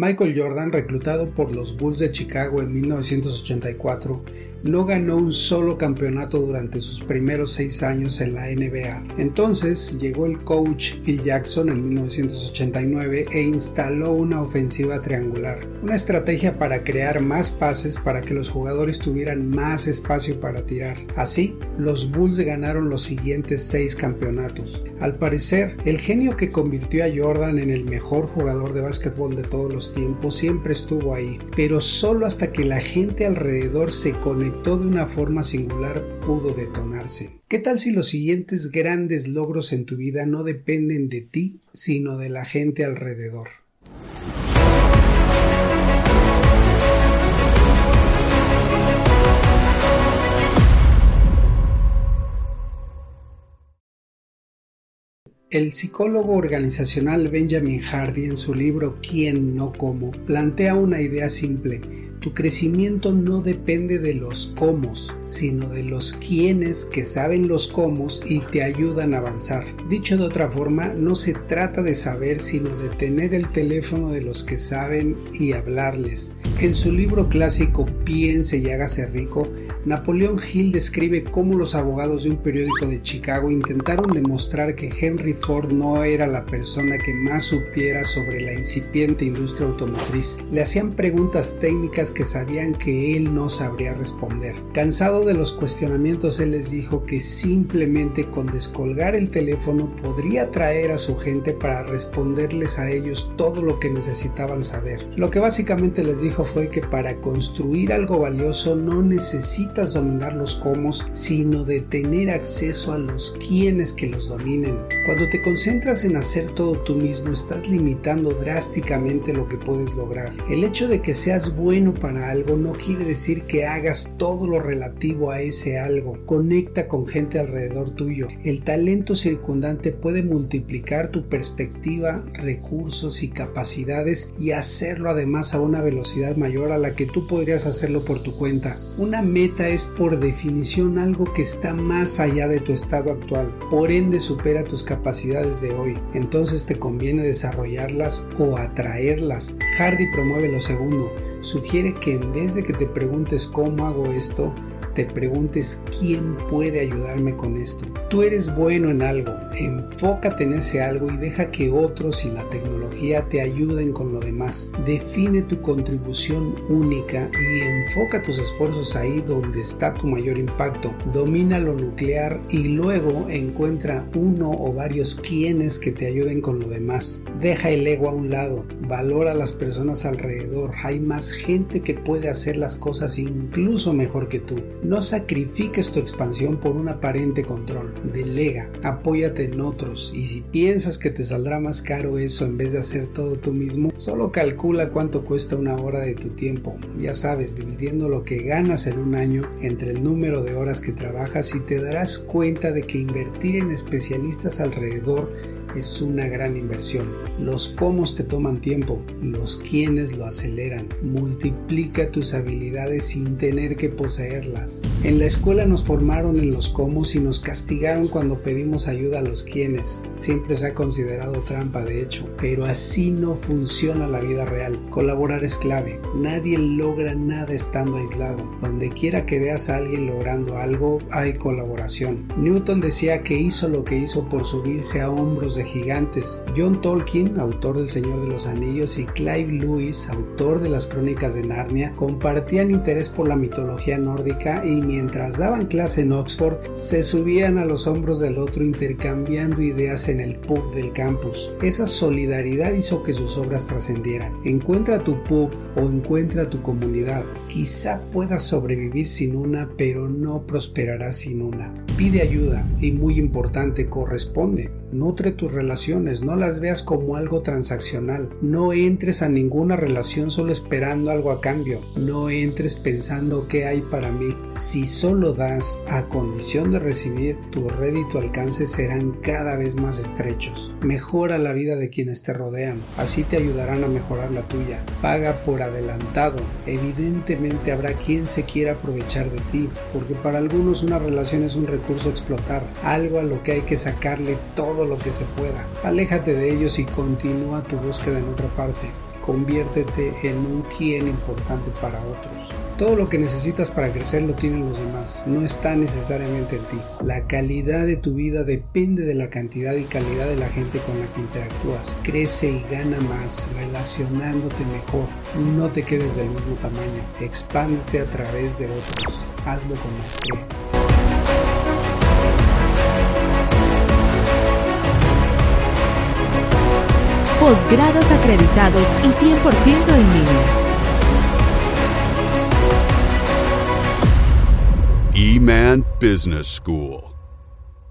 Michael Jordan, reclutado por los Bulls de Chicago en 1984, no ganó un solo campeonato durante sus primeros seis años en la NBA. Entonces llegó el coach Phil Jackson en 1989 e instaló una ofensiva triangular, una estrategia para crear más pases para que los jugadores tuvieran más espacio para tirar. Así, los Bulls ganaron los siguientes seis campeonatos. Al parecer, el genio que convirtió a Jordan en el mejor jugador de básquetbol de todos los siempre estuvo ahí, pero solo hasta que la gente alrededor se conectó de una forma singular pudo detonarse. ¿Qué tal si los siguientes grandes logros en tu vida no dependen de ti, sino de la gente alrededor? El psicólogo organizacional Benjamin Hardy en su libro ¿Quién no cómo? plantea una idea simple tu crecimiento no depende de los cómo, sino de los quiénes que saben los cómo y te ayudan a avanzar. Dicho de otra forma, no se trata de saber, sino de tener el teléfono de los que saben y hablarles. En su libro clásico Piense y hágase rico, Napoleón Hill describe cómo los abogados de un periódico de Chicago intentaron demostrar que Henry Ford no era la persona que más supiera sobre la incipiente industria automotriz. Le hacían preguntas técnicas que sabían que él no sabría responder. Cansado de los cuestionamientos, él les dijo que simplemente con descolgar el teléfono podría traer a su gente para responderles a ellos todo lo que necesitaban saber. Lo que básicamente les dijo fue que para construir algo valioso no necesita dominar los cómo, sino de tener acceso a los quienes que los dominen. Cuando te concentras en hacer todo tú mismo, estás limitando drásticamente lo que puedes lograr. El hecho de que seas bueno para algo no quiere decir que hagas todo lo relativo a ese algo. Conecta con gente alrededor tuyo. El talento circundante puede multiplicar tu perspectiva, recursos y capacidades y hacerlo además a una velocidad mayor a la que tú podrías hacerlo por tu cuenta. Una meta es por definición algo que está más allá de tu estado actual, por ende supera tus capacidades de hoy, entonces te conviene desarrollarlas o atraerlas. Hardy promueve lo segundo, sugiere que en vez de que te preguntes cómo hago esto, te preguntes quién puede ayudarme con esto. Tú eres bueno en algo, enfócate en ese algo y deja que otros y la tecnología te ayuden con lo demás. Define tu contribución única y enfoca tus esfuerzos ahí donde está tu mayor impacto. Domina lo nuclear y luego encuentra uno o varios quienes que te ayuden con lo demás. Deja el ego a un lado, valora a las personas alrededor. Hay más gente que puede hacer las cosas incluso mejor que tú. No sacrifiques tu expansión por un aparente control. Delega, apóyate en otros y si piensas que te saldrá más caro eso en vez de hacer todo tú mismo, solo calcula cuánto cuesta una hora de tu tiempo. Ya sabes, dividiendo lo que ganas en un año entre el número de horas que trabajas y te darás cuenta de que invertir en especialistas alrededor es una gran inversión. Los cómo te toman tiempo, los quienes lo aceleran. Multiplica tus habilidades sin tener que poseerlas. En la escuela nos formaron en los cómo y nos castigaron cuando pedimos ayuda a los quienes. Siempre se ha considerado trampa de hecho, pero así no funciona la vida real. Colaborar es clave. Nadie logra nada estando aislado. Donde quiera que veas a alguien logrando algo, hay colaboración. Newton decía que hizo lo que hizo por subirse a hombros gigantes. John Tolkien, autor del Señor de los Anillos, y Clive Lewis, autor de las Crónicas de Narnia, compartían interés por la mitología nórdica y mientras daban clase en Oxford, se subían a los hombros del otro intercambiando ideas en el pub del campus. Esa solidaridad hizo que sus obras trascendieran. Encuentra tu pub o encuentra tu comunidad. Quizá puedas sobrevivir sin una, pero no prosperarás sin una. Pide ayuda y muy importante, corresponde. Nutre tus relaciones, no las veas como algo transaccional. No entres a ninguna relación solo esperando algo a cambio. No entres pensando qué hay para mí. Si solo das a condición de recibir, tu red y tu alcance serán cada vez más estrechos. Mejora la vida de quienes te rodean, así te ayudarán a mejorar la tuya. Paga por adelantado. Evidentemente habrá quien se quiera aprovechar de ti, porque para algunos una relación es un recurso a explotar, algo a lo que hay que sacarle todo lo que se pueda. Aléjate de ellos y continúa tu búsqueda en otra parte. conviértete en un quién importante para otros. Todo lo que necesitas para crecer lo tienen los demás, no está necesariamente en ti. La calidad de tu vida depende de la cantidad y calidad de la gente con la que interactúas. Crece y gana más relacionándote mejor. No te quedes del mismo tamaño. Expándete a través de otros. Hazlo con maestría. Posgrados acreditados y 100% en línea. E-Man Business School.